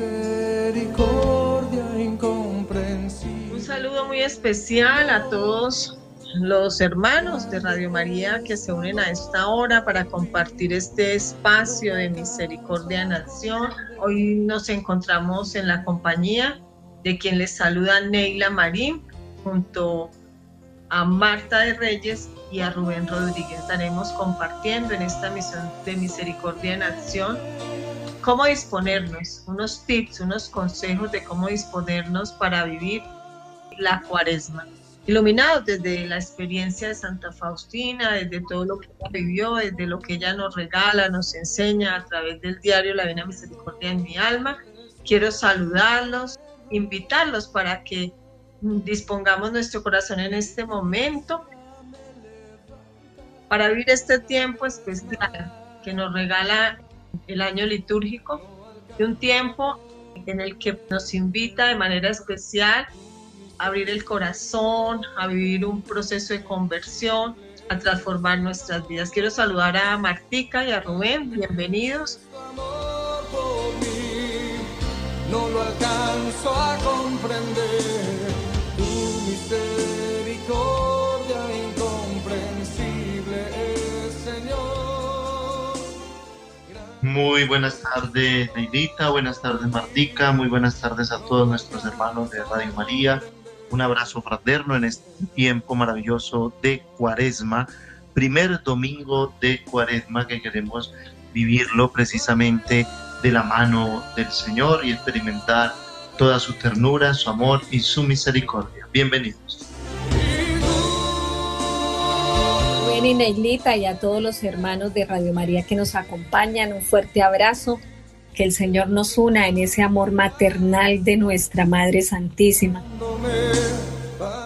misericordia incomprensible. Un saludo muy especial a todos los hermanos de Radio María que se unen a esta hora para compartir este espacio de misericordia en acción. Hoy nos encontramos en la compañía de quien les saluda Neila Marín junto a Marta de Reyes y a Rubén Rodríguez. Estaremos compartiendo en esta misión de misericordia en acción cómo disponernos, unos tips, unos consejos de cómo disponernos para vivir la cuaresma. Iluminados desde la experiencia de Santa Faustina, desde todo lo que ella vivió, desde lo que ella nos regala, nos enseña a través del diario La Vena Misericordia en mi alma. Quiero saludarlos, invitarlos para que dispongamos nuestro corazón en este momento para vivir este tiempo especial que nos regala el año litúrgico, de un tiempo en el que nos invita de manera especial a abrir el corazón, a vivir un proceso de conversión, a transformar nuestras vidas. Quiero saludar a Martica y a Rubén, bienvenidos. No lo alcanzo a comprender, tu misericordia Muy buenas tardes, Neidita, buenas tardes, Martica, muy buenas tardes a todos nuestros hermanos de Radio María. Un abrazo fraterno en este tiempo maravilloso de Cuaresma, primer domingo de Cuaresma que queremos vivirlo precisamente de la mano del Señor y experimentar toda su ternura, su amor y su misericordia. Bienvenidos. Y Neilita y a todos los hermanos de Radio María que nos acompañan, un fuerte abrazo. Que el Señor nos una en ese amor maternal de nuestra Madre Santísima.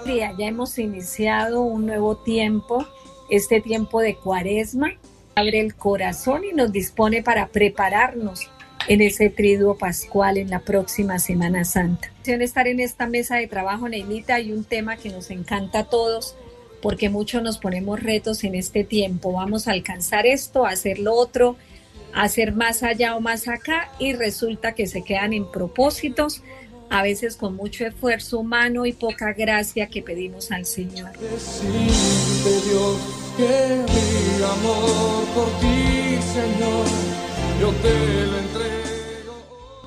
Ya hemos iniciado un nuevo tiempo, este tiempo de cuaresma, abre el corazón y nos dispone para prepararnos en ese triduo pascual en la próxima Semana Santa. Estar en esta mesa de trabajo, Neilita, hay un tema que nos encanta a todos porque muchos nos ponemos retos en este tiempo. Vamos a alcanzar esto, a hacer lo otro, a hacer más allá o más acá y resulta que se quedan en propósitos, a veces con mucho esfuerzo humano y poca gracia que pedimos al Señor. Decirte, Dios, que mi amor por ti, Señor, yo te lo entrego.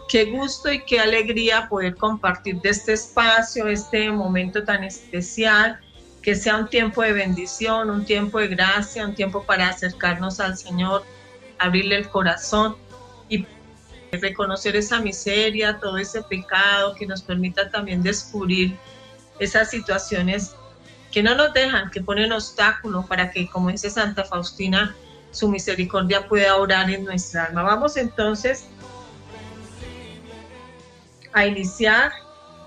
Qué gusto y qué alegría poder compartir de este espacio, este momento tan especial, que sea un tiempo de bendición, un tiempo de gracia, un tiempo para acercarnos al Señor, abrirle el corazón y reconocer esa miseria, todo ese pecado, que nos permita también descubrir esas situaciones que no nos dejan, que ponen obstáculos para que, como dice Santa Faustina, su misericordia pueda orar en nuestra alma. Vamos entonces a iniciar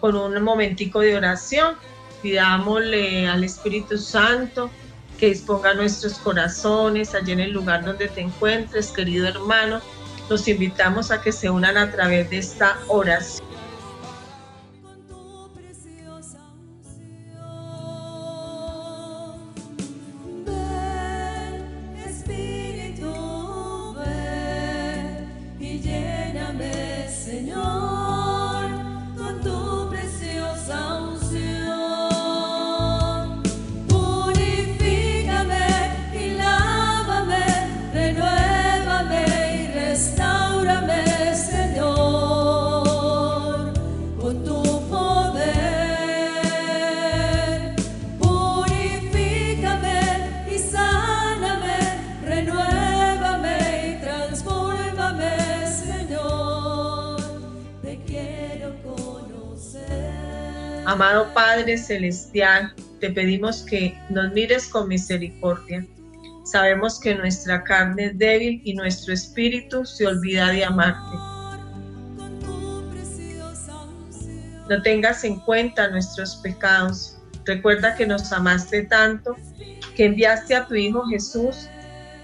con un momentico de oración. Pidámosle al Espíritu Santo que disponga nuestros corazones allí en el lugar donde te encuentres, querido hermano. Los invitamos a que se unan a través de esta oración. Celestial, te pedimos que nos mires con misericordia. Sabemos que nuestra carne es débil y nuestro espíritu se olvida de amarte. No tengas en cuenta nuestros pecados. Recuerda que nos amaste tanto que enviaste a tu Hijo Jesús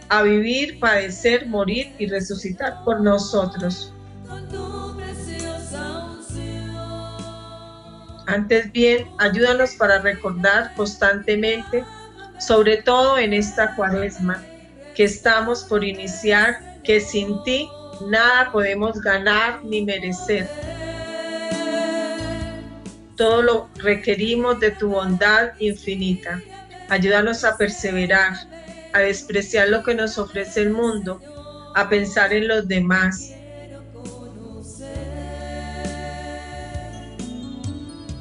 a vivir, padecer, morir y resucitar por nosotros. Antes bien, ayúdanos para recordar constantemente, sobre todo en esta cuaresma, que estamos por iniciar, que sin ti nada podemos ganar ni merecer. Todo lo requerimos de tu bondad infinita. Ayúdanos a perseverar, a despreciar lo que nos ofrece el mundo, a pensar en los demás,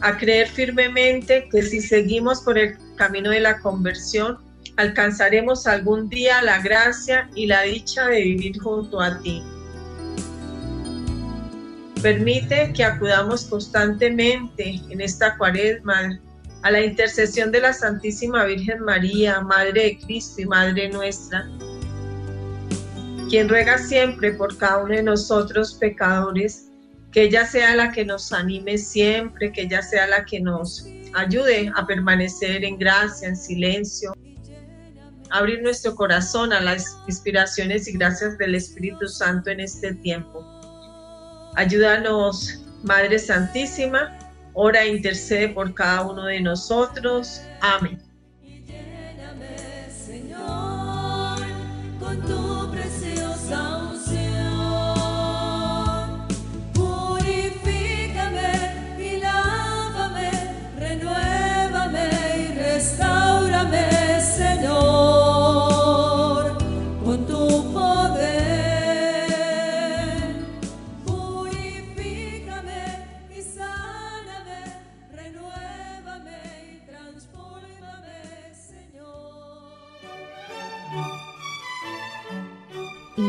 a creer firmemente que si seguimos por el camino de la conversión, alcanzaremos algún día la gracia y la dicha de vivir junto a ti. Permite que acudamos constantemente en esta cuaresma a la intercesión de la Santísima Virgen María, Madre de Cristo y Madre nuestra, quien ruega siempre por cada uno de nosotros pecadores, que ella sea la que nos anime siempre, que ella sea la que nos ayude a permanecer en gracia, en silencio, abrir nuestro corazón a las inspiraciones y gracias del Espíritu Santo en este tiempo. Ayúdanos, Madre Santísima, ora e intercede por cada uno de nosotros. Amén.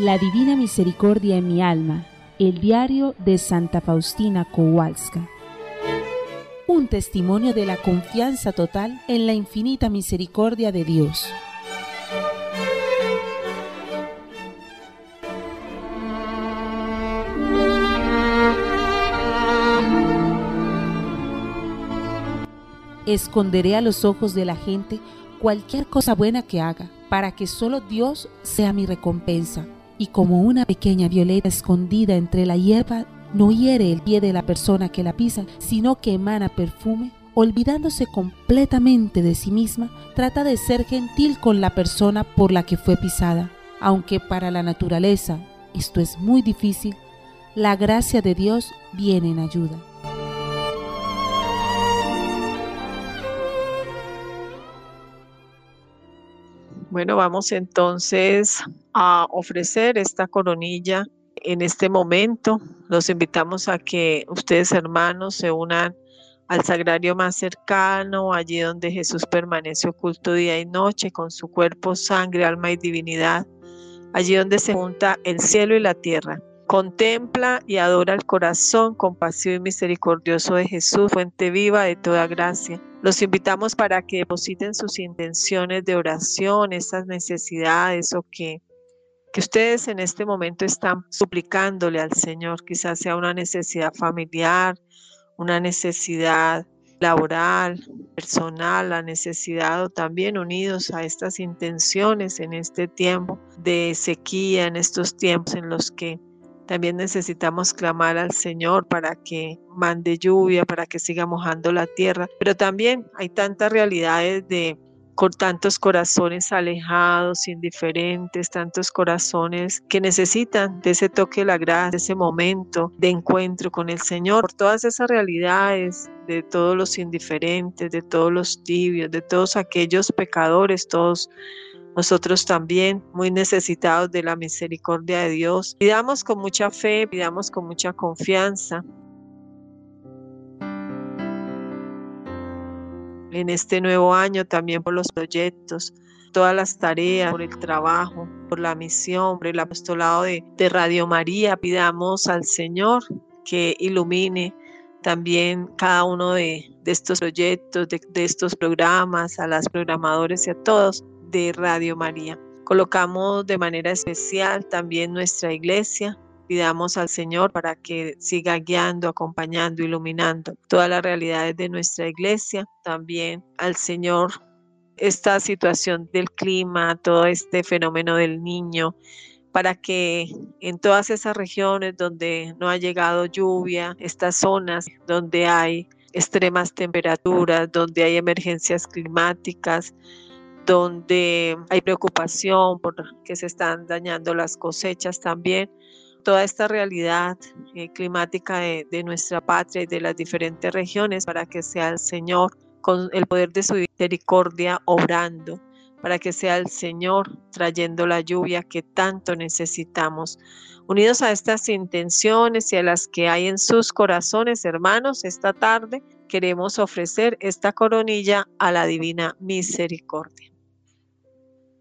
La Divina Misericordia en mi alma, el diario de Santa Faustina Kowalska. Un testimonio de la confianza total en la infinita misericordia de Dios. Esconderé a los ojos de la gente cualquier cosa buena que haga, para que solo Dios sea mi recompensa. Y como una pequeña violeta escondida entre la hierba no hiere el pie de la persona que la pisa, sino que emana perfume, olvidándose completamente de sí misma, trata de ser gentil con la persona por la que fue pisada. Aunque para la naturaleza esto es muy difícil, la gracia de Dios viene en ayuda. Bueno, vamos entonces a ofrecer esta coronilla en este momento. Los invitamos a que ustedes hermanos se unan al sagrario más cercano, allí donde Jesús permanece oculto día y noche con su cuerpo, sangre, alma y divinidad, allí donde se junta el cielo y la tierra. Contempla y adora el corazón compasivo y misericordioso de Jesús, fuente viva de toda gracia. Los invitamos para que depositen sus intenciones de oración, esas necesidades o que, que ustedes en este momento están suplicándole al Señor. Quizás sea una necesidad familiar, una necesidad laboral, personal, la necesidad o también unidos a estas intenciones en este tiempo de sequía, en estos tiempos en los que también necesitamos clamar al Señor para que mande lluvia, para que siga mojando la tierra. Pero también hay tantas realidades de con tantos corazones alejados, indiferentes, tantos corazones que necesitan de ese toque de la gracia, de ese momento de encuentro con el Señor, por todas esas realidades de todos los indiferentes, de todos los tibios, de todos aquellos pecadores, todos nosotros también muy necesitados de la misericordia de Dios. Pidamos con mucha fe, pidamos con mucha confianza. En este nuevo año también por los proyectos, todas las tareas, por el trabajo, por la misión, por el apostolado de, Radio María, pidamos al Señor que ilumine también cada uno de, estos proyectos, de, de estos programas, a las programadores y a todos de Radio María. Colocamos de manera especial también nuestra iglesia. Pidamos al Señor para que siga guiando, acompañando, iluminando todas las realidades de nuestra iglesia. También al Señor esta situación del clima, todo este fenómeno del niño, para que en todas esas regiones donde no ha llegado lluvia, estas zonas donde hay extremas temperaturas, donde hay emergencias climáticas, donde hay preocupación porque se están dañando las cosechas también. Toda esta realidad eh, climática de, de nuestra patria y de las diferentes regiones para que sea el Señor con el poder de su misericordia obrando, para que sea el Señor trayendo la lluvia que tanto necesitamos. Unidos a estas intenciones y a las que hay en sus corazones, hermanos, esta tarde queremos ofrecer esta coronilla a la divina misericordia.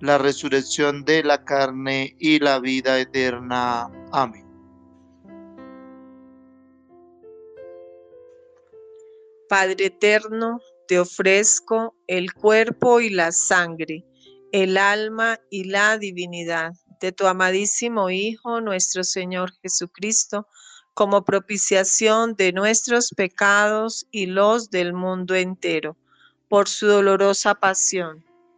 la resurrección de la carne y la vida eterna. Amén. Padre eterno, te ofrezco el cuerpo y la sangre, el alma y la divinidad de tu amadísimo Hijo, nuestro Señor Jesucristo, como propiciación de nuestros pecados y los del mundo entero, por su dolorosa pasión.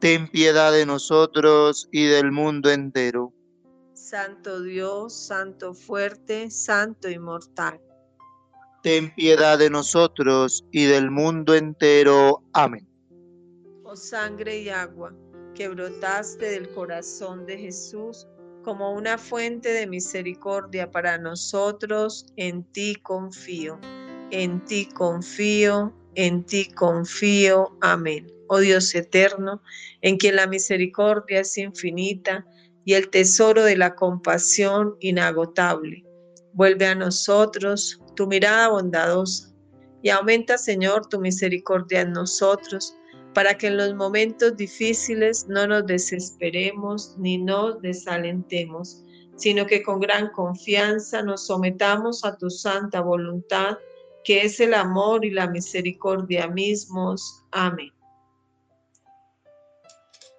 Ten piedad de nosotros y del mundo entero. Santo Dios, Santo fuerte, Santo inmortal. Ten piedad de nosotros y del mundo entero. Amén. Oh sangre y agua que brotaste del corazón de Jesús como una fuente de misericordia para nosotros, en ti confío, en ti confío, en ti confío. Amén. Oh Dios eterno, en quien la misericordia es infinita y el tesoro de la compasión inagotable. Vuelve a nosotros tu mirada bondadosa y aumenta, Señor, tu misericordia en nosotros, para que en los momentos difíciles no nos desesperemos ni nos desalentemos, sino que con gran confianza nos sometamos a tu santa voluntad, que es el amor y la misericordia mismos. Amén.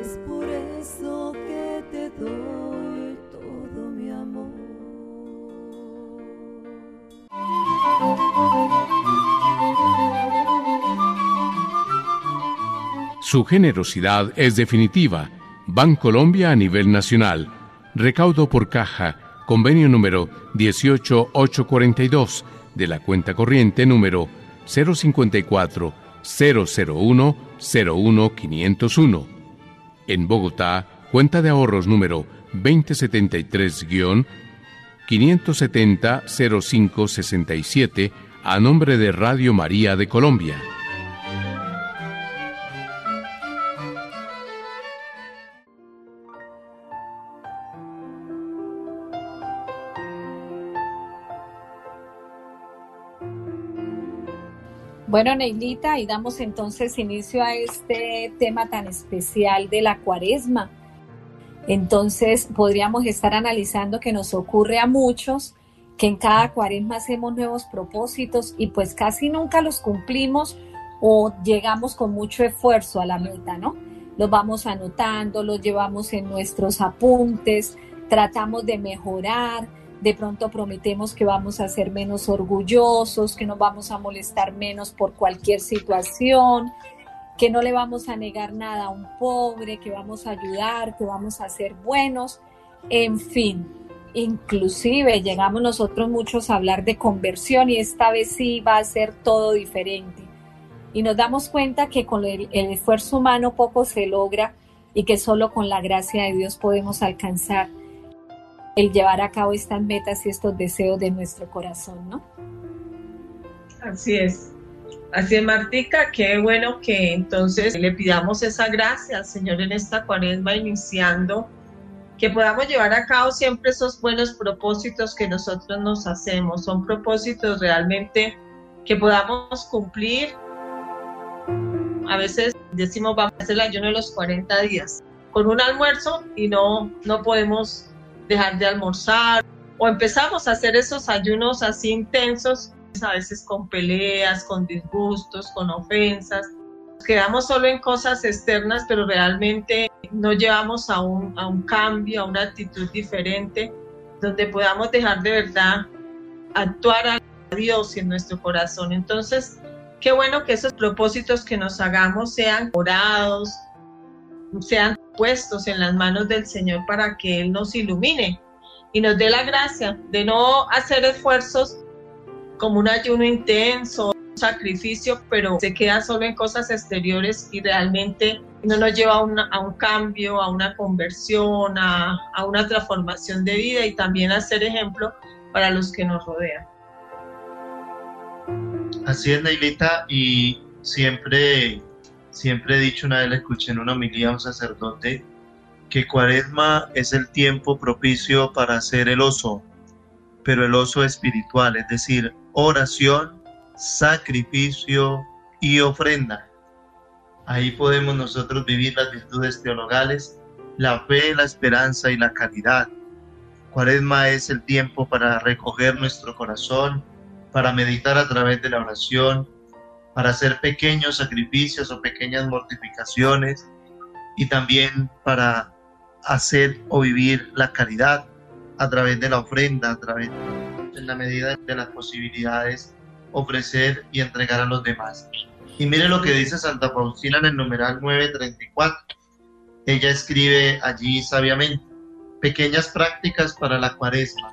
Es por eso que te doy todo mi amor. Su generosidad es definitiva. Colombia a nivel nacional. Recaudo por caja. Convenio número 18842 de la cuenta corriente número 054 001 01501 en Bogotá, cuenta de ahorros número 2073-570-0567 a nombre de Radio María de Colombia. Bueno, Neilita, y damos entonces inicio a este tema tan especial de la cuaresma. Entonces, podríamos estar analizando que nos ocurre a muchos que en cada cuaresma hacemos nuevos propósitos y pues casi nunca los cumplimos o llegamos con mucho esfuerzo a la meta, ¿no? Los vamos anotando, los llevamos en nuestros apuntes, tratamos de mejorar, de pronto prometemos que vamos a ser menos orgullosos, que nos vamos a molestar menos por cualquier situación, que no le vamos a negar nada a un pobre, que vamos a ayudar, que vamos a ser buenos, en fin. Inclusive llegamos nosotros muchos a hablar de conversión y esta vez sí va a ser todo diferente. Y nos damos cuenta que con el, el esfuerzo humano poco se logra y que solo con la gracia de Dios podemos alcanzar el llevar a cabo estas metas y estos deseos de nuestro corazón, ¿no? Así es. Así es, Martica, qué bueno que entonces le pidamos esa gracia Señor en esta cuaresma iniciando, que podamos llevar a cabo siempre esos buenos propósitos que nosotros nos hacemos. Son propósitos realmente que podamos cumplir. A veces decimos vamos a hacer el ayuno de los 40 días con un almuerzo y no, no podemos dejar de almorzar o empezamos a hacer esos ayunos así intensos, a veces con peleas, con disgustos, con ofensas. Quedamos solo en cosas externas, pero realmente no llevamos a un, a un cambio, a una actitud diferente, donde podamos dejar de verdad actuar a Dios en nuestro corazón. Entonces, qué bueno que esos propósitos que nos hagamos sean orados, sean puestos en las manos del Señor para que Él nos ilumine y nos dé la gracia de no hacer esfuerzos como un ayuno intenso, un sacrificio, pero se queda solo en cosas exteriores y realmente no nos lleva a, un cambio, a una conversión, a, a una transformación de vida y también a ser ejemplo para los que nos rodean. Así es, Neilita, y siempre Siempre he dicho, una vez le escuché en una homilía a un sacerdote, que cuaresma es el tiempo propicio para hacer el oso, pero el oso espiritual, es decir, oración, sacrificio y ofrenda. Ahí podemos nosotros vivir las virtudes teologales, la fe, la esperanza y la caridad. Cuaresma es el tiempo para recoger nuestro corazón, para meditar a través de la oración, para hacer pequeños sacrificios o pequeñas mortificaciones y también para hacer o vivir la caridad a través de la ofrenda, a través, en la medida de las posibilidades, ofrecer y entregar a los demás. Y mire lo que dice Santa Faustina en el numeral 934. Ella escribe allí sabiamente, pequeñas prácticas para la cuaresma.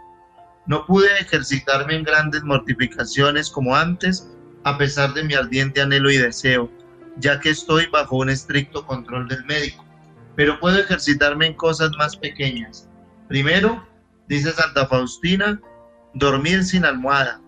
No pude ejercitarme en grandes mortificaciones como antes, a pesar de mi ardiente anhelo y deseo, ya que estoy bajo un estricto control del médico. Pero puedo ejercitarme en cosas más pequeñas. Primero, dice Santa Faustina, dormir sin almohada,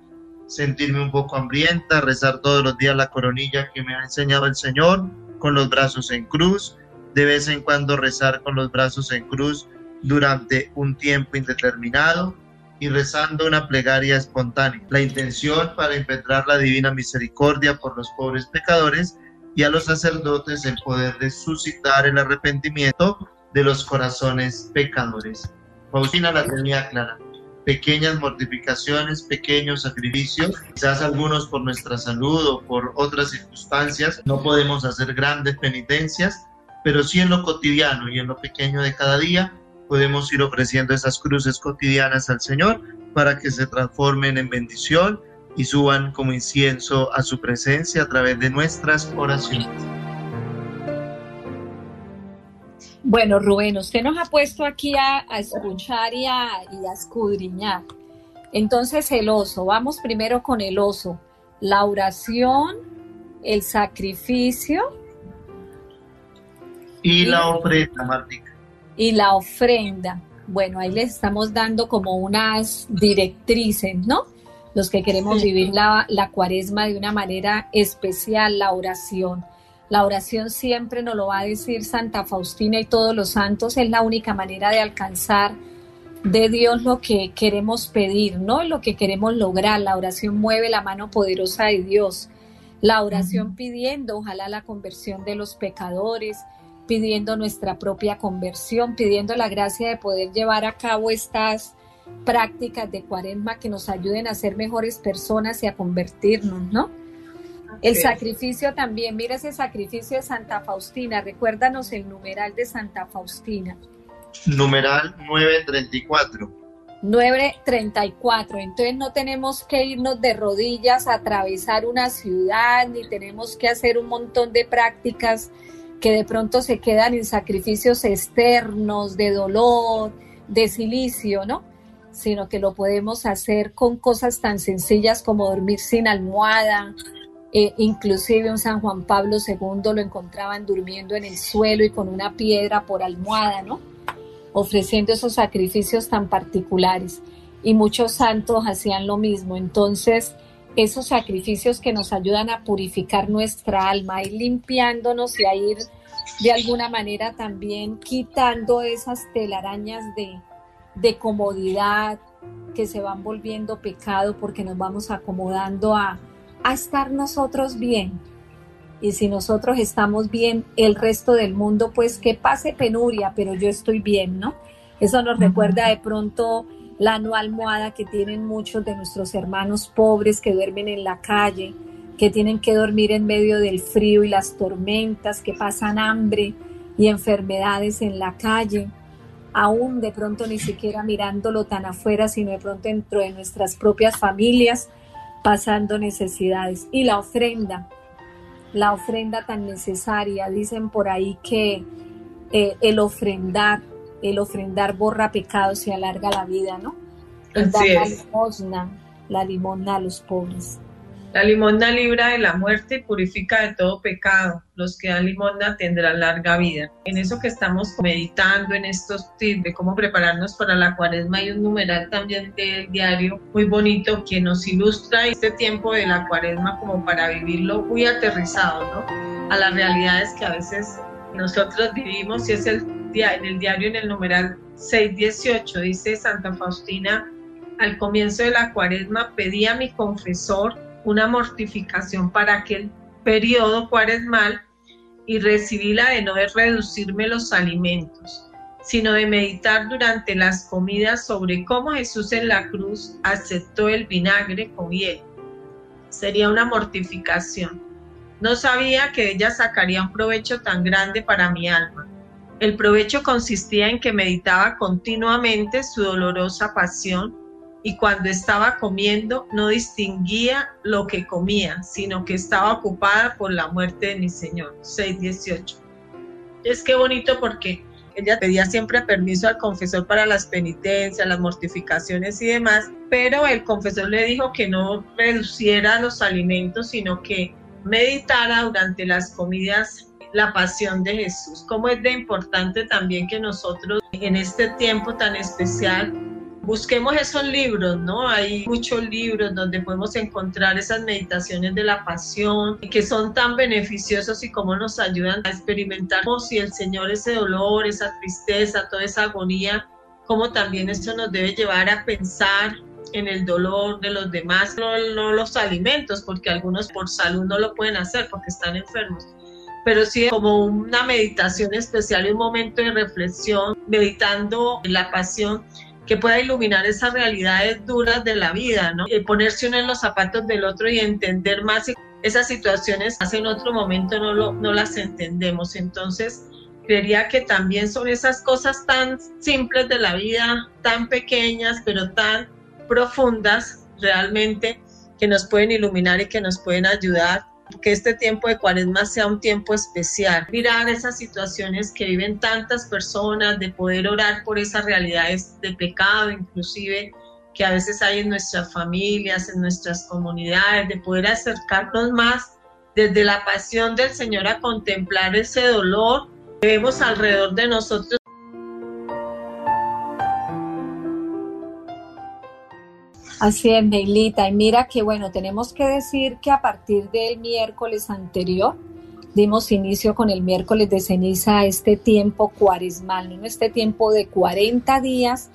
sentirme un poco hambrienta, rezar todos los días la coronilla que me ha enseñado el Señor, con los brazos en cruz, de vez en cuando rezar con los brazos en cruz durante un tiempo indeterminado y rezando una plegaria espontánea. La intención para impetrar la divina misericordia por los pobres pecadores y a los sacerdotes el poder de suscitar el arrepentimiento de los corazones pecadores. Faustina la tenía clara. Pequeñas mortificaciones, pequeños sacrificios, quizás algunos por nuestra salud o por otras circunstancias, no podemos hacer grandes penitencias, pero sí en lo cotidiano y en lo pequeño de cada día podemos ir ofreciendo esas cruces cotidianas al Señor para que se transformen en bendición y suban como incienso a su presencia a través de nuestras oraciones. Bueno, Rubén, usted nos ha puesto aquí a, escuchar y a, y a escudriñar. Entonces, el oso, vamos primero con el oso. La oración, el sacrificio. Y, la ofrenda, Martica. Y la ofrenda. Bueno, ahí les estamos dando como unas directrices, ¿no? Los que queremos vivir la, la cuaresma de una manera especial, la oración la oración siempre nos lo va a decir Santa Faustina y todos los santos, es la única manera de alcanzar de Dios lo que queremos pedir, ¿no? Lo que queremos lograr. La oración mueve la mano poderosa de Dios. La oración pidiendo, ojalá la conversión de los pecadores, pidiendo nuestra propia conversión, pidiendo la gracia de poder llevar a cabo estas prácticas de cuaresma que nos ayuden a ser mejores personas y a convertirnos, ¿no? El sacrificio también, mira ese sacrificio de Santa Faustina, recuérdanos el numeral de Santa Faustina. Numeral 934. 934, entonces no tenemos que irnos de rodillas a atravesar una ciudad, ni tenemos que hacer un montón de prácticas que de pronto se quedan en sacrificios externos, de dolor, de silicio, ¿no? Sino que lo podemos hacer con cosas tan sencillas como dormir sin almohada, eh, inclusive un San Juan Pablo II lo encontraban durmiendo en el suelo y con una piedra por almohada, ¿no? Ofreciendo esos sacrificios tan particulares. Y muchos santos hacían lo mismo. Entonces, esos sacrificios que nos ayudan a purificar nuestra alma, a ir limpiándonos y a ir de alguna manera también quitando esas telarañas de, de comodidad que se van volviendo pecado porque nos vamos acomodando a, a estar nosotros bien. Y si nosotros estamos bien, el resto del mundo, pues que pase penuria, pero yo estoy bien, ¿no? Eso nos recuerda de pronto la no almohada que tienen muchos de nuestros hermanos pobres que duermen en la calle, que tienen que dormir en medio del frío y las tormentas, que pasan hambre y enfermedades en la calle, aún de pronto ni siquiera mirándolo tan afuera, sino de pronto dentro de nuestras propias familias, pasando necesidades. Y la ofrenda, la ofrenda tan necesaria, dicen por ahí que eh, el ofrendar, el ofrendar borra pecados y alarga la vida, ¿no? El dar la limosna, la limosna a los pobres. La limosna libra de la muerte y purifica de todo pecado. Los que dan limosna tendrán larga vida. En eso que estamos meditando, en estos tips de cómo prepararnos para la cuaresma, hay un numeral también del diario muy bonito que nos ilustra este tiempo de la cuaresma como para vivirlo muy aterrizado, ¿no? A las realidades que a veces nosotros vivimos y es el, en el diario en el numeral 618, dice Santa Faustina, al comienzo de la cuaresma pedí a mi confesor una mortificación para aquel periodo cuaresmal y recibí la de no reducirme los alimentos, sino de meditar durante las comidas sobre cómo Jesús en la cruz aceptó el vinagre con hiel. Sería una mortificación. No sabía que ella sacaría un provecho tan grande para mi alma. El provecho consistía en que meditaba continuamente su dolorosa pasión y cuando estaba comiendo no distinguía lo que comía, sino que estaba ocupada por la muerte de mi Señor. 6.18. Es que bonito porque ella pedía siempre permiso al confesor para las penitencias, las mortificaciones y demás, pero el confesor le dijo que no reduciera los alimentos, sino que meditara durante las comidas la pasión de Jesús. Cómo es de importante también que nosotros en este tiempo tan especial busquemos esos libros, ¿no? Hay muchos libros donde podemos encontrar esas meditaciones de la pasión que son tan beneficiosos y cómo nos ayudan a experimentar como si el Señor ese dolor, esa tristeza, toda esa agonía, como también eso nos debe llevar a pensar en el dolor de los demás, no, no los alimentos, porque algunos por salud no lo pueden hacer porque están enfermos pero sí como una meditación especial y un momento de reflexión, meditando la pasión que pueda iluminar esas realidades duras de la vida, ¿no? Y ponerse uno en los zapatos del otro y entender más esas situaciones hace en otro momento no, lo, no las entendemos. Entonces, creería que también son esas cosas tan simples de la vida, tan pequeñas, pero tan profundas realmente, que nos pueden iluminar y que nos pueden ayudar que este tiempo de cuaresma sea un tiempo especial. Mirar esas situaciones que viven tantas personas, de poder orar por esas realidades de pecado, inclusive que a veces hay en nuestras familias, en nuestras comunidades, de poder acercarnos más desde la pasión del Señor a contemplar ese dolor que vemos alrededor de nosotros Así es, Neilita. Y mira que bueno, tenemos que decir que a partir del miércoles anterior dimos inicio con el miércoles de ceniza a este tiempo cuaresmal, ¿no? este tiempo de 40 días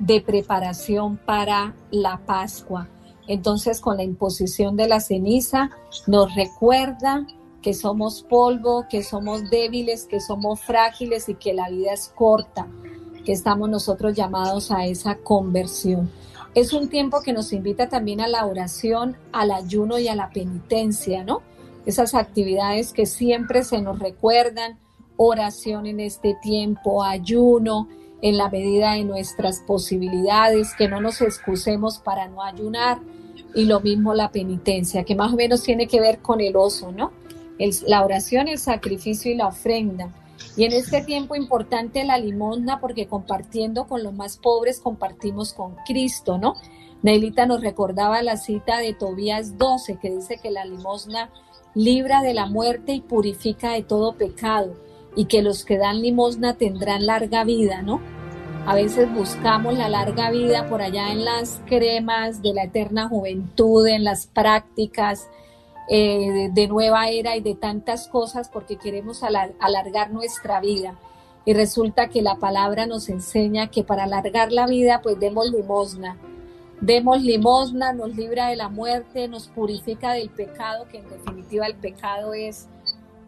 de preparación para la Pascua. Entonces, con la imposición de la ceniza, nos recuerda que somos polvo, que somos débiles, que somos frágiles y que la vida es corta, que estamos nosotros llamados a esa conversión. Es un tiempo que nos invita también a la oración, al ayuno y a la penitencia, ¿no? Esas actividades que siempre se nos recuerdan, oración en este tiempo, ayuno en la medida de nuestras posibilidades, que no nos excusemos para no ayunar y lo mismo la penitencia, que más o menos tiene que ver con el oso, ¿no? la oración, el sacrificio y la ofrenda. Y en este tiempo importante la limosna, porque compartiendo con los más pobres compartimos con Cristo, ¿no? Neilita nos recordaba la cita de Tobías 12, que dice que la limosna libra de la muerte y purifica de todo pecado, y que los que dan limosna tendrán larga vida, ¿no? A veces buscamos la larga vida por allá en las cremas de la eterna juventud, en las prácticas, eh, de nueva era y de tantas cosas porque queremos alargar nuestra vida. Y resulta que la palabra nos enseña que para alargar la vida, pues demos limosna. Demos limosna, nos libra de la muerte, nos purifica del pecado, que en definitiva el pecado es,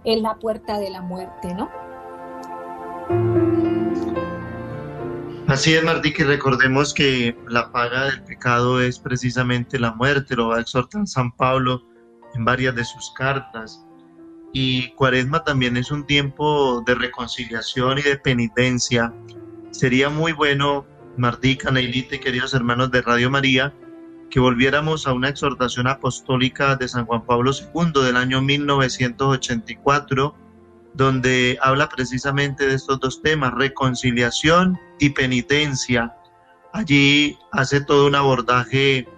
es la puerta de la muerte, ¿no? Así es, Martí, que recordemos que la paga del pecado es precisamente la muerte, lo va a exhortar San Pablo en varias de sus cartas. Y Cuaresma también es un tiempo de reconciliación y de penitencia. Sería muy bueno, Martica, Neilita y queridos hermanos de Radio María, que volviéramos a una exhortación apostólica de San Juan Pablo II del año 1984, donde habla precisamente de estos dos temas, reconciliación y penitencia. Allí hace todo un abordaje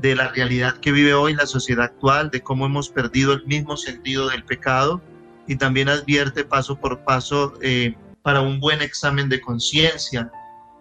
de la realidad que vive hoy la sociedad actual, de cómo hemos perdido el mismo sentido del pecado y también advierte paso por paso eh, para un buen examen de conciencia,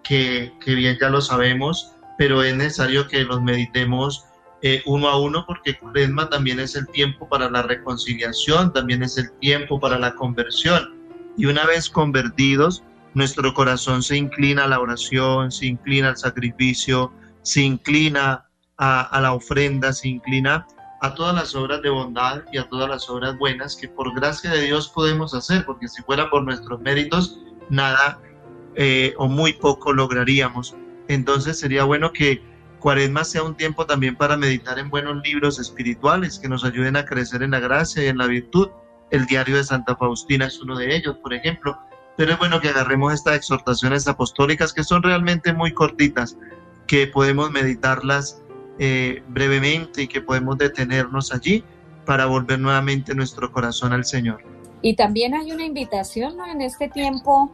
que, bien ya lo sabemos, pero es necesario que los meditemos eh, uno a uno porque Cuaresma también es el tiempo para la reconciliación, también es el tiempo para la conversión. Y una vez convertidos, nuestro corazón se inclina a la oración, se inclina al sacrificio, se inclina a, la ofrenda, se inclina a todas las obras de bondad y a todas las obras buenas que por gracia de Dios podemos hacer, porque si fuera por nuestros méritos, nada eh, o muy poco lograríamos. Entonces sería bueno que Cuaresma sea un tiempo también para meditar en buenos libros espirituales que nos ayuden a crecer en la gracia y en la virtud. El diario de Santa Faustina es uno de ellos, por ejemplo. Pero es bueno que agarremos estas exhortaciones apostólicas que son realmente muy cortitas, que podemos meditarlas eh, brevemente y que podemos detenernos allí para volver nuevamente nuestro corazón al Señor. Y también hay una invitación en este tiempo.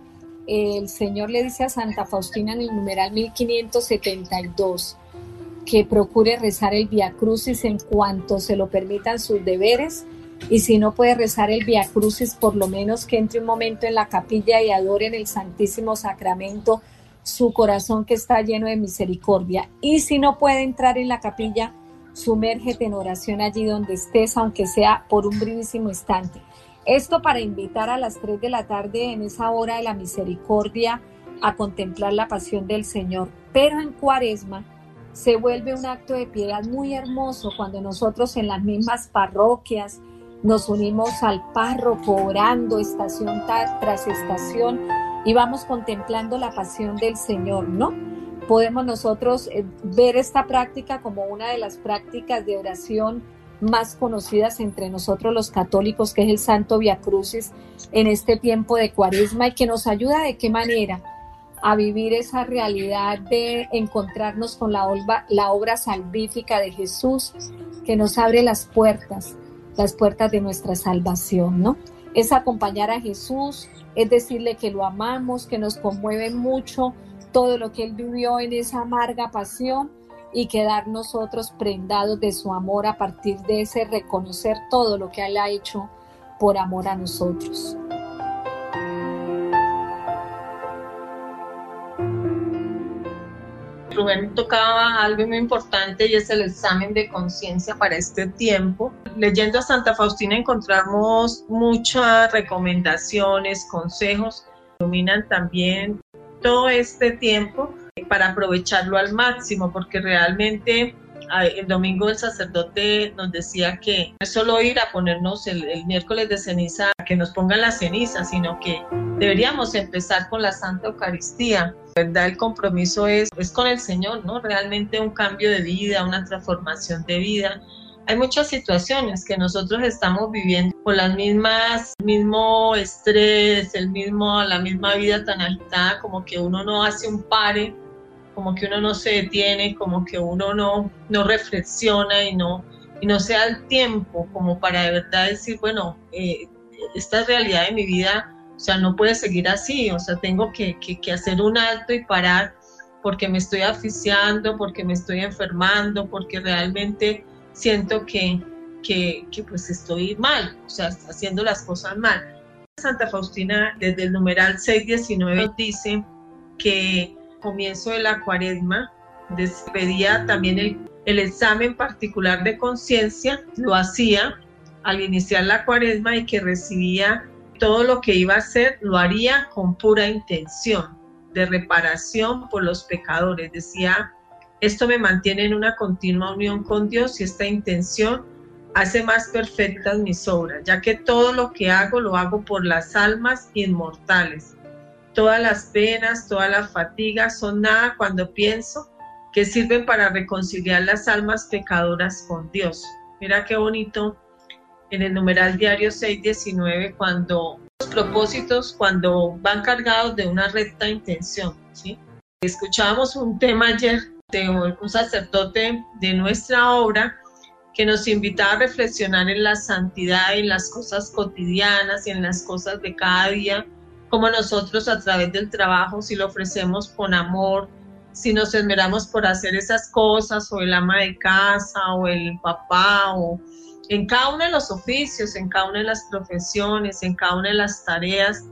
el Señor le dice a Santa Faustina en el numeral 1572 que procure rezar el Via Crucis en cuanto se lo permitan sus deberes y si no puede rezar el Via Crucis, por lo menos que entre un momento en la capilla y adore en el Santísimo Sacramento su corazón que está lleno de misericordia. Y si no puede entrar en la capilla, sumérgete en oración allí donde estés, aunque sea por un brevísimo instante. Esto para invitar a las 3 de la tarde en esa hora de la misericordia a contemplar la pasión del Señor. Pero en cuaresma se vuelve un acto de piedad muy hermoso cuando nosotros en las mismas parroquias nos unimos al párroco orando estación tras estación y vamos contemplando la pasión del Señor, ¿no? Podemos nosotros eh, ver esta práctica como una de las prácticas de oración más conocidas entre nosotros los católicos, que es el Santo Via Crucis en este tiempo de cuaresma y que nos ayuda de qué manera a vivir esa realidad de encontrarnos con la obra, la obra salvífica de Jesús que nos abre las puertas, las puertas de nuestra salvación, ¿no? Es acompañar a Jesús, es decirle que lo amamos, que nos conmueve mucho todo lo que Él vivió en esa amarga pasión y quedar nosotros prendados de su amor a partir de ese reconocer todo lo que Él ha hecho por amor a nosotros. Rubén tocaba algo muy importante y es el examen de conciencia para este tiempo. Leyendo a Santa Faustina encontramos muchas recomendaciones, consejos, iluminan también todo este tiempo para aprovecharlo al máximo, porque realmente el domingo el sacerdote nos decía que no es solo ir a ponernos el, miércoles de ceniza, que nos pongan la ceniza, sino que deberíamos empezar con la Santa Eucaristía. ¿Verdad? El compromiso es, es con el Señor, ¿no? Realmente un cambio de vida, una transformación de vida. Hay muchas situaciones que nosotros estamos viviendo con las mismas, el mismo estrés, el mismo, la misma vida tan agitada, como que uno no hace un pare como que uno no se detiene, como que uno no, no reflexiona y no, y no se da el tiempo como para de verdad decir, bueno, eh, esta realidad de mi vida, o sea, no puede seguir así, o sea, tengo que, que, hacer un alto y parar porque me estoy asfixiando, porque me estoy enfermando, porque realmente siento que, que, que pues estoy mal, o sea, haciendo las cosas mal. Santa Faustina desde el numeral 619 dice que comienzo de la cuaresma, despedía también el, el examen particular de conciencia, lo hacía al iniciar la cuaresma y que recibía todo lo que iba a hacer, lo haría con pura intención de reparación por los pecadores. Decía, esto me mantiene en una continua unión con Dios y esta intención hace más perfectas mis obras, ya que todo lo que hago lo hago por las almas inmortales Todas las penas, todas las fatigas son nada cuando pienso que sirven para reconciliar las almas pecadoras con Dios. Mira qué bonito en el numeral diario 619 cuando los propósitos cuando van cargados de una recta intención, ¿sí? Escuchábamos un tema ayer de un sacerdote de nuestra obra que nos invitaba a reflexionar en la santidad, en las cosas cotidianas en las cosas de cada día como nosotros a través del trabajo, si lo ofrecemos con amor, si nos esmeramos por hacer esas cosas, o el ama de casa, o el papá, o en cada uno de los oficios, en cada una de las profesiones, en cada una de las tareas,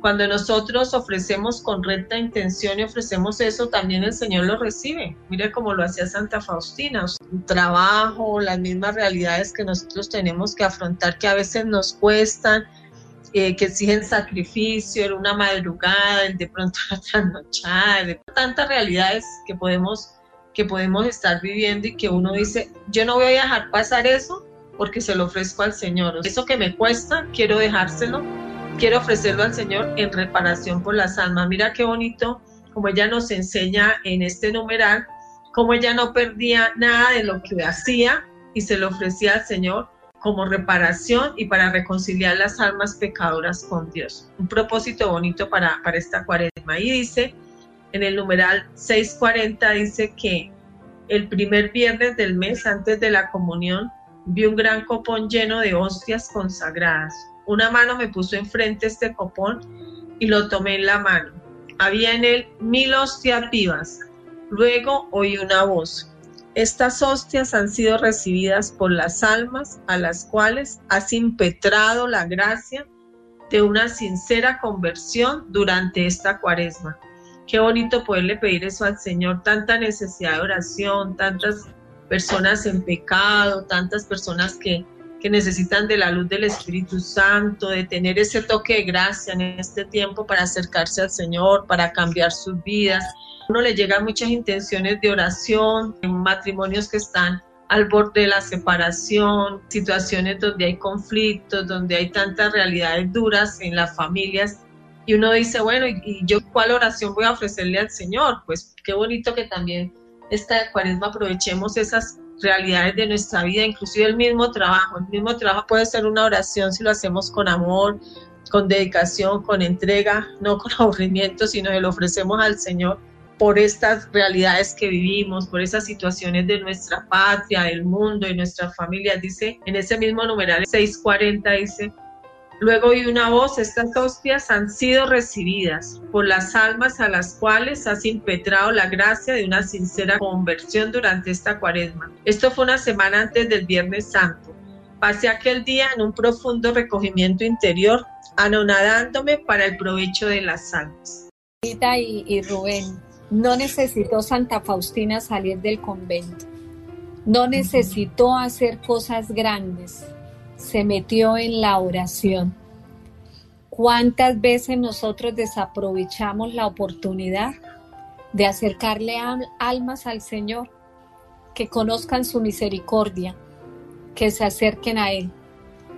cuando nosotros ofrecemos con recta intención y ofrecemos eso, también el Señor lo recibe. Mire cómo lo hacía Santa Faustina. Trabajo, las mismas realidades que nosotros tenemos que afrontar que a veces nos cuestan, eh, que exigen sacrificio, en una madrugada, de pronto la trasnochada, tantas realidades que podemos, que podemos estar viviendo y que uno dice, yo no voy a dejar pasar eso porque se lo ofrezco al Señor. Eso que me cuesta, quiero dejárselo, quiero ofrecerlo al Señor en reparación por las almas. Mira qué bonito como ella nos enseña en este numeral, como ella no perdía nada de lo que hacía y se lo ofrecía al Señor como reparación y para reconciliar las almas pecadoras con Dios. Un propósito bonito para, para esta cuaresma. Y dice, en el numeral 640, dice que el primer viernes del mes antes de la comunión vi un gran copón lleno de hostias consagradas. Una mano me puso enfrente este copón y lo tomé en la mano. Había en él mil hostias vivas. Luego oí una voz estas hostias han sido recibidas por las almas a las cuales has impetrado la gracia de una sincera conversión durante esta cuaresma. Qué bonito poderle pedir eso al Señor, tanta necesidad de oración, tantas personas en pecado, tantas personas que, que necesitan de la luz del Espíritu Santo, de tener ese toque de gracia en este tiempo para acercarse al Señor, para cambiar sus vidas. Uno le llegan muchas intenciones de oración, en matrimonios que están al borde de la separación, situaciones donde hay conflictos, donde hay tantas realidades duras en las familias. Y uno dice, bueno, ¿y yo cuál oración voy a ofrecerle al Señor? Pues qué bonito que también esta cuaresma aprovechemos esas realidades de nuestra vida, inclusive el mismo trabajo. El mismo trabajo puede ser una oración si lo hacemos con amor, con dedicación, con entrega, no con aburrimiento, sino que lo ofrecemos al Señor por estas realidades que vivimos, por esas situaciones de nuestra patria, del mundo, y nuestras familias. Dice en ese mismo numeral 640, dice, Luego oí una voz, estas hostias han sido recibidas por las almas a las cuales has impetrado la gracia de una sincera conversión durante esta cuaresma. Esto fue una semana antes del Viernes Santo. Pasé aquel día en un profundo recogimiento interior, anonadándome para el provecho de las almas. Y, y Rubén, no necesitó Santa Faustina salir del convento. No necesitó hacer cosas grandes se metió en la oración. ¿Cuántas veces nosotros desaprovechamos la oportunidad de acercarle almas al Señor, que conozcan su misericordia, que se acerquen a Él?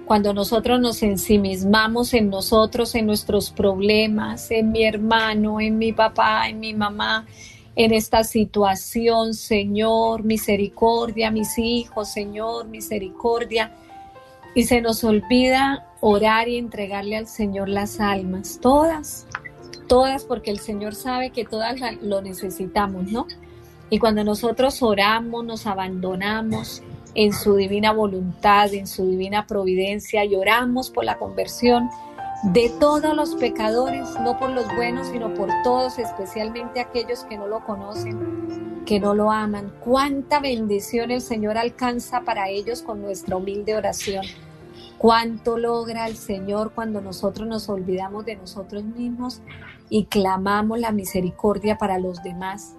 Cuando nosotros nos ensimismamos en nosotros, en nuestros problemas, en mi hermano, en mi papá, en mi mamá, en esta situación, Señor, misericordia, mis hijos, Señor, misericordia y se nos olvida orar y entregarle al Señor las almas, todas, todas, porque el Señor sabe que todas lo necesitamos, ¿no? Y cuando nosotros oramos, nos abandonamos en su divina voluntad, en su divina providencia y oramos por la conversión de todos los pecadores, no por los buenos, sino por todos, especialmente aquellos que no lo conocen, que no lo aman. Cuánta bendición el Señor alcanza para ellos con nuestra humilde oración cuánto logra el Señor cuando nosotros nos olvidamos de nosotros mismos y clamamos la misericordia para los demás.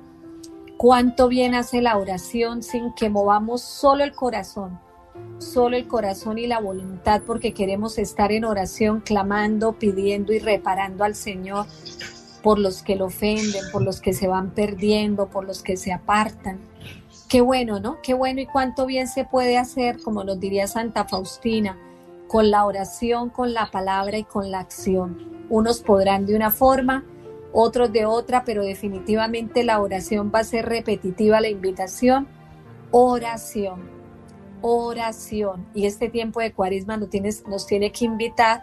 Cuánto bien hace la oración sin que movamos solo el corazón, solo el corazón y la voluntad porque queremos estar en oración clamando, pidiendo y reparando al Señor por los que lo ofenden, por los que se van perdiendo, por los que se apartan. Qué bueno, ¿no? Qué bueno y cuánto bien se puede hacer, como nos diría Santa Faustina, con la oración, con la palabra y con la acción. Unos podrán de una forma, otros de otra, pero definitivamente la oración va a ser repetitiva, la invitación, oración, oración. Y este tiempo de cuaresma nos, nos tiene que invitar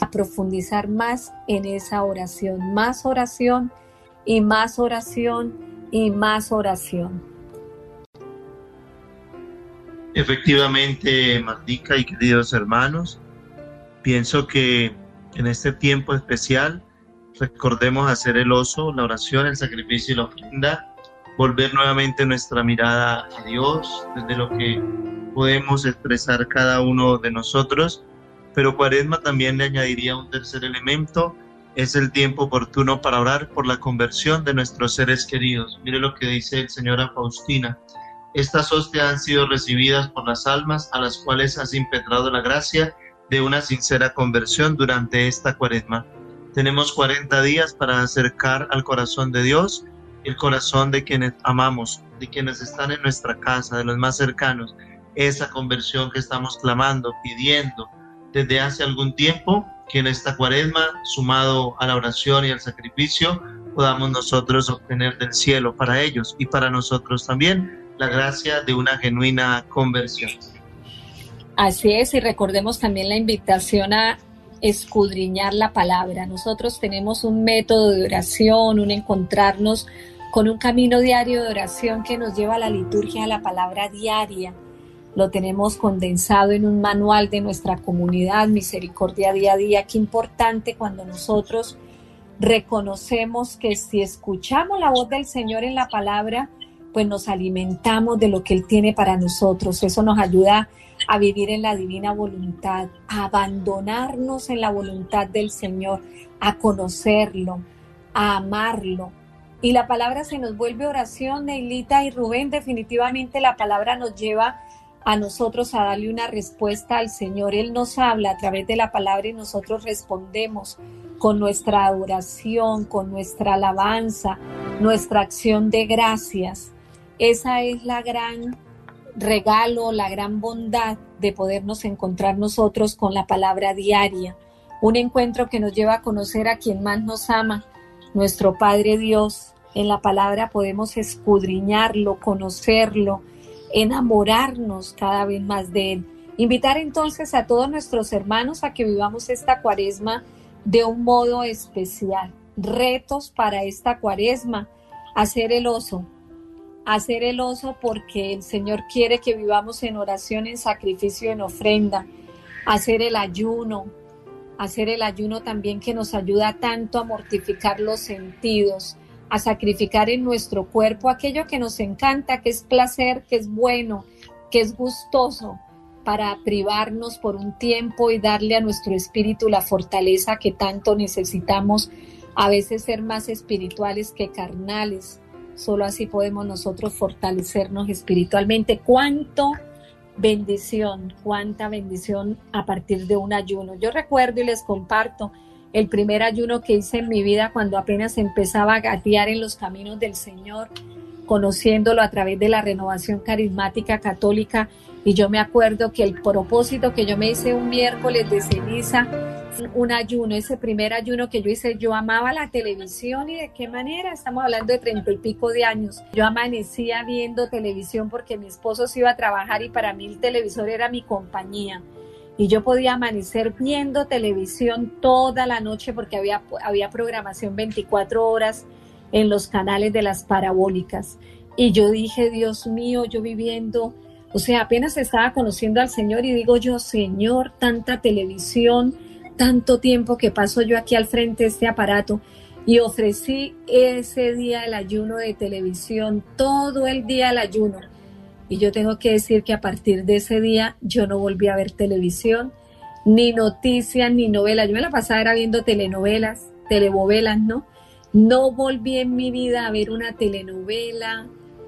a profundizar más en esa oración, más oración y más oración y más oración. Efectivamente, Martica y queridos hermanos, pienso que en este tiempo especial recordemos hacer el oso, la oración, el sacrificio y la ofrenda, volver nuevamente nuestra mirada a Dios desde lo que podemos expresar cada uno de nosotros, pero Cuaresma también le añadiría un tercer elemento, es el tiempo oportuno para orar por la conversión de nuestros seres queridos. Mire lo que dice el Señor a Faustina. Estas hostias han sido recibidas por las almas a las cuales has impetrado la gracia de una sincera conversión durante esta cuaresma. Tenemos 40 días para acercar al corazón de Dios el corazón de quienes amamos, de quienes están en nuestra casa, de los más cercanos, esa conversión que estamos clamando, pidiendo desde hace algún tiempo, que en esta cuaresma, sumado a la oración y al sacrificio, podamos nosotros obtener del cielo para ellos y para nosotros también la gracia de una genuina conversión. Así es, y recordemos también la invitación a escudriñar la palabra. Nosotros tenemos un método de oración, un encontrarnos con un camino diario de oración que nos lleva a la liturgia, a la palabra diaria. Lo tenemos condensado en un manual de nuestra comunidad, Misericordia Día a Día. Qué importante cuando nosotros reconocemos que si escuchamos la voz del Señor en la palabra, pues nos alimentamos de lo que Él tiene para nosotros. Eso nos ayuda a vivir en la divina voluntad, a abandonarnos en la voluntad del Señor, a conocerlo, a amarlo, y la palabra se nos vuelve oración, Neilita y Rubén, definitivamente la palabra nos lleva a nosotros a darle una respuesta al Señor. Él nos habla a través de la palabra y nosotros respondemos con nuestra oración, con nuestra alabanza, nuestra acción de gracias. Esa es la gran regalo, la gran bondad de podernos encontrar nosotros con la palabra diaria. Un encuentro que nos lleva a conocer a quien más nos ama, nuestro Padre Dios. En la palabra podemos escudriñarlo, conocerlo, enamorarnos cada vez más de Él. Invitar entonces a todos nuestros hermanos a que vivamos esta cuaresma de un modo especial. Retos para esta cuaresma, hacer el oso, hacer el oso porque el Señor quiere que vivamos en oración, en sacrificio, en ofrenda, hacer el ayuno, hacer el ayuno también que nos ayuda tanto a mortificar los sentidos, a sacrificar en nuestro cuerpo aquello que nos encanta, que es placer, que es bueno, que es gustoso, para privarnos por un tiempo y darle a nuestro espíritu la fortaleza que tanto necesitamos, a veces ser más espirituales que carnales. Solo así podemos nosotros fortalecernos espiritualmente. ¿Cuánto bendición, cuánta bendición a partir de un ayuno? Yo recuerdo y les comparto el primer ayuno que hice en mi vida cuando apenas empezaba a gatear en los caminos del Señor, conociéndolo a través de la renovación carismática católica. Y yo me acuerdo que el propósito que yo me hice un miércoles de ceniza, un ayuno, ese primer ayuno que yo hice, yo amaba la televisión y de qué manera, estamos hablando de treinta y pico de años. Yo amanecía viendo televisión porque mi esposo se iba a trabajar y para mí el televisor era mi compañía y yo podía amanecer viendo televisión toda la noche porque había, había programación 24 horas en los canales de las parabólicas. Y yo dije, Dios mío, yo viviendo, o sea, apenas estaba conociendo al Señor y digo yo, Señor, tanta televisión, tanto tiempo que paso yo aquí al frente de este aparato. Y ofrecí ese día el ayuno de televisión, todo el día el ayuno y yo tengo que decir que a partir de ese día yo no volví a ver televisión, ni noticias, ni novelas. Yo me la pasaba era viendo telenovelas, telenovelas, ¿no? No volví en mi vida a ver una telenovela.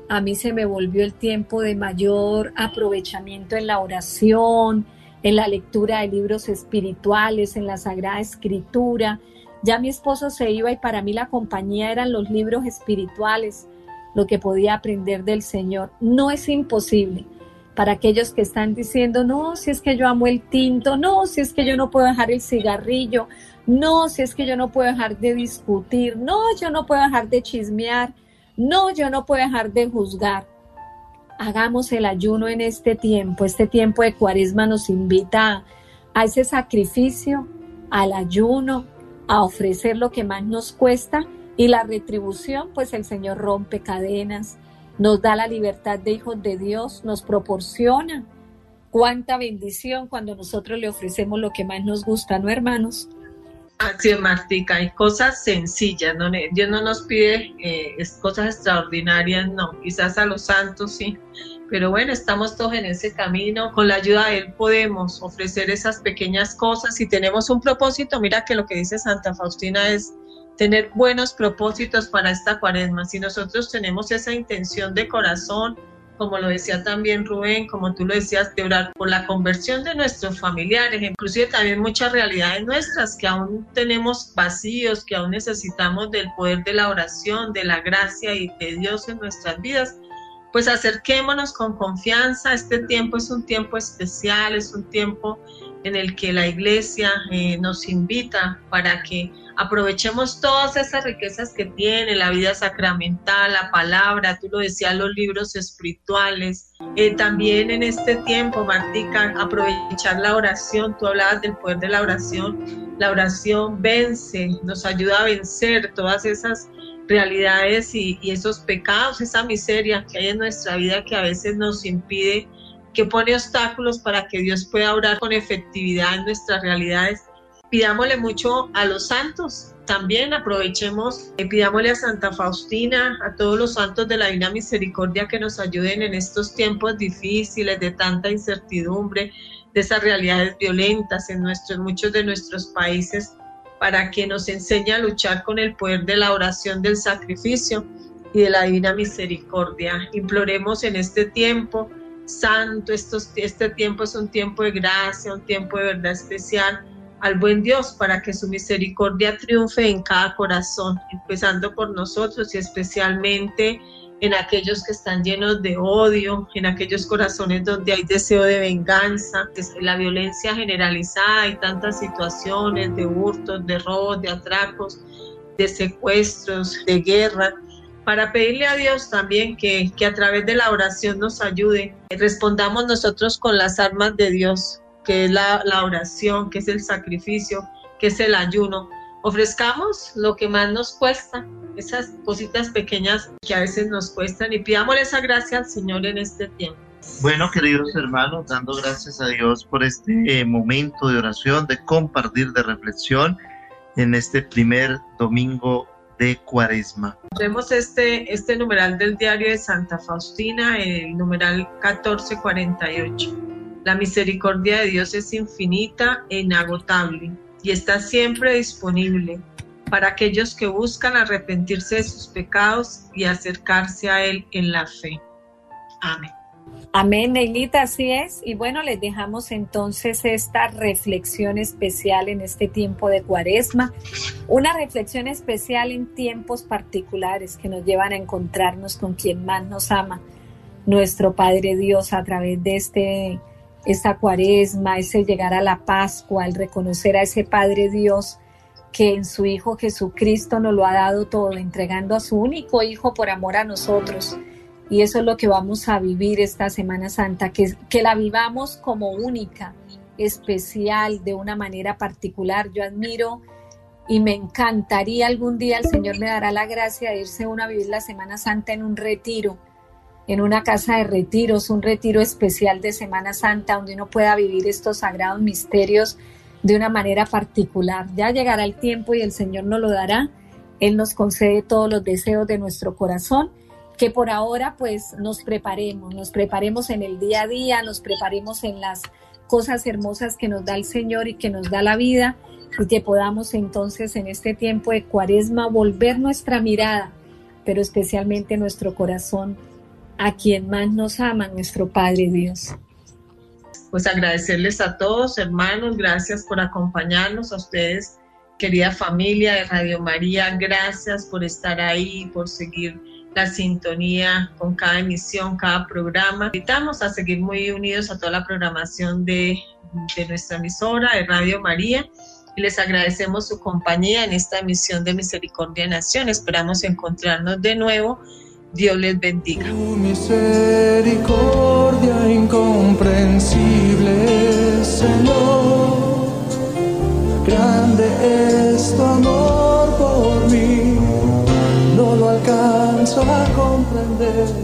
A mí se me volvió el tiempo de mayor aprovechamiento en la oración, en la lectura de libros espirituales, en la Sagrada Escritura. Ya mi esposo se iba y para mí la compañía eran los libros espirituales lo que podía aprender del Señor. No es imposible para aquellos que están diciendo, no, si es que yo amo el tinto, no, si es que yo no puedo dejar el cigarrillo, no, si es que yo no puedo dejar de discutir, no, yo no puedo dejar de chismear, no, yo no puedo dejar de juzgar. Hagamos el ayuno en este tiempo, este tiempo de cuaresma nos invita a ese sacrificio, al ayuno, a ofrecer lo que más nos cuesta y la retribución, pues el Señor rompe cadenas, nos da la libertad de hijos de Dios, nos proporciona. Cuánta bendición cuando nosotros le ofrecemos lo que más nos gusta, ¿no, hermanos? Martica, hay cosas sencillas, ¿no? Dios no nos pide eh, cosas extraordinarias, no, quizás a los santos sí, pero bueno, estamos todos en ese camino, con la ayuda de Él podemos ofrecer esas pequeñas cosas y tenemos un propósito, mira que lo que dice Santa Faustina es tener buenos propósitos para esta cuaresma. Si nosotros tenemos esa intención de corazón, como lo decía también Rubén, como tú lo decías, de orar por la conversión de nuestros familiares, inclusive también muchas realidades nuestras que aún tenemos vacíos, que aún necesitamos del poder de la oración, de la gracia y de Dios en nuestras vidas, pues acerquémonos con confianza. Este tiempo es un tiempo especial, es un tiempo en el que la iglesia eh, nos invita para que aprovechemos todas esas riquezas que tiene la vida sacramental, la palabra, tú lo decías, los libros espirituales. Eh, también en este tiempo, Martica, aprovechar la oración, tú hablabas del poder de la oración, la oración vence, nos ayuda a vencer todas esas realidades y, y esos pecados, esa miseria que hay en nuestra vida que a veces nos impide que pone obstáculos para que Dios pueda orar con efectividad en nuestras realidades pidámosle mucho a los santos. También aprovechemos, eh, pidámosle a Santa Faustina, a todos los santos de la Divina Misericordia que nos ayuden en estos tiempos difíciles de tanta incertidumbre, de esas realidades violentas en nuestros, muchos de nuestros países, para que nos enseñe a luchar con el poder de la oración del sacrificio y de la divina misericordia. Imploremos en este tiempo santo, estos, este tiempo es un tiempo de gracia, un tiempo de verdad especial al buen Dios para que su misericordia triunfe en cada corazón, empezando por nosotros y especialmente en aquellos que están llenos de odio, en aquellos corazones donde hay deseo de venganza, la violencia generalizada y tantas situaciones de hurtos, de robos, de atracos, de secuestros, de guerra para pedirle a Dios también que, que, a través de la oración nos ayude. Respondamos nosotros con las armas de Dios, que es la, la oración, que es el sacrificio, que es el ayuno. Ofrezcamos lo que más nos cuesta, esas cositas pequeñas que a veces nos cuestan y pidámosle esa gracia al Señor en este tiempo. Bueno, queridos hermanos, dando gracias a Dios por este eh, momento de oración, de compartir, de reflexión en este primer domingo de Cuaresma. Vemos este, este numeral del diario de Santa Faustina, el numeral 1448. La misericordia de Dios es infinita e inagotable y está siempre disponible para aquellos que buscan arrepentirse de sus pecados y acercarse a Él en la fe. Amén. Amén, Neilita, así es. Y bueno, les dejamos entonces esta reflexión especial en este tiempo de cuaresma, una reflexión especial en tiempos particulares que nos llevan a encontrarnos con quien más nos ama, nuestro Padre Dios, a través de este, esta cuaresma, ese llegar a la Pascua, al reconocer a ese Padre Dios que en su Hijo Jesucristo nos lo ha dado todo, entregando a su único Hijo por amor a nosotros y eso es lo que vamos a vivir esta Semana Santa, que, que la vivamos como única, especial, de una manera particular. Yo admiro y me encantaría algún día el Señor me dará la gracia de irse uno a vivir la Semana Santa en un retiro, en una casa de retiros, un retiro especial de Semana Santa donde uno pueda vivir estos sagrados misterios de una manera particular. Ya llegará el tiempo y el Señor nos lo dará. Él nos concede todos los deseos de nuestro corazón que por ahora pues nos preparemos, nos preparemos en el día a día, nos preparemos en las cosas hermosas que nos da el Señor y que nos da la vida y que podamos entonces en este tiempo de cuaresma volver nuestra mirada, pero especialmente nuestro corazón a quien más nos ama, nuestro Padre Dios. Pues agradecerles a todos, hermanos, gracias por acompañarnos, a ustedes, querida familia de Radio María, gracias por estar ahí, por seguir la sintonía con cada emisión, cada programa. Invitamos a seguir muy unidos a toda la programación de, de nuestra emisora, de Radio María. Y les agradecemos su compañía en esta emisión de Misericordia Nación. Esperamos encontrarnos de nuevo. Dios les bendiga. Tu misericordia incomprensible, Señor. Grande es tu amor por mí no lo alcanzo a comprender.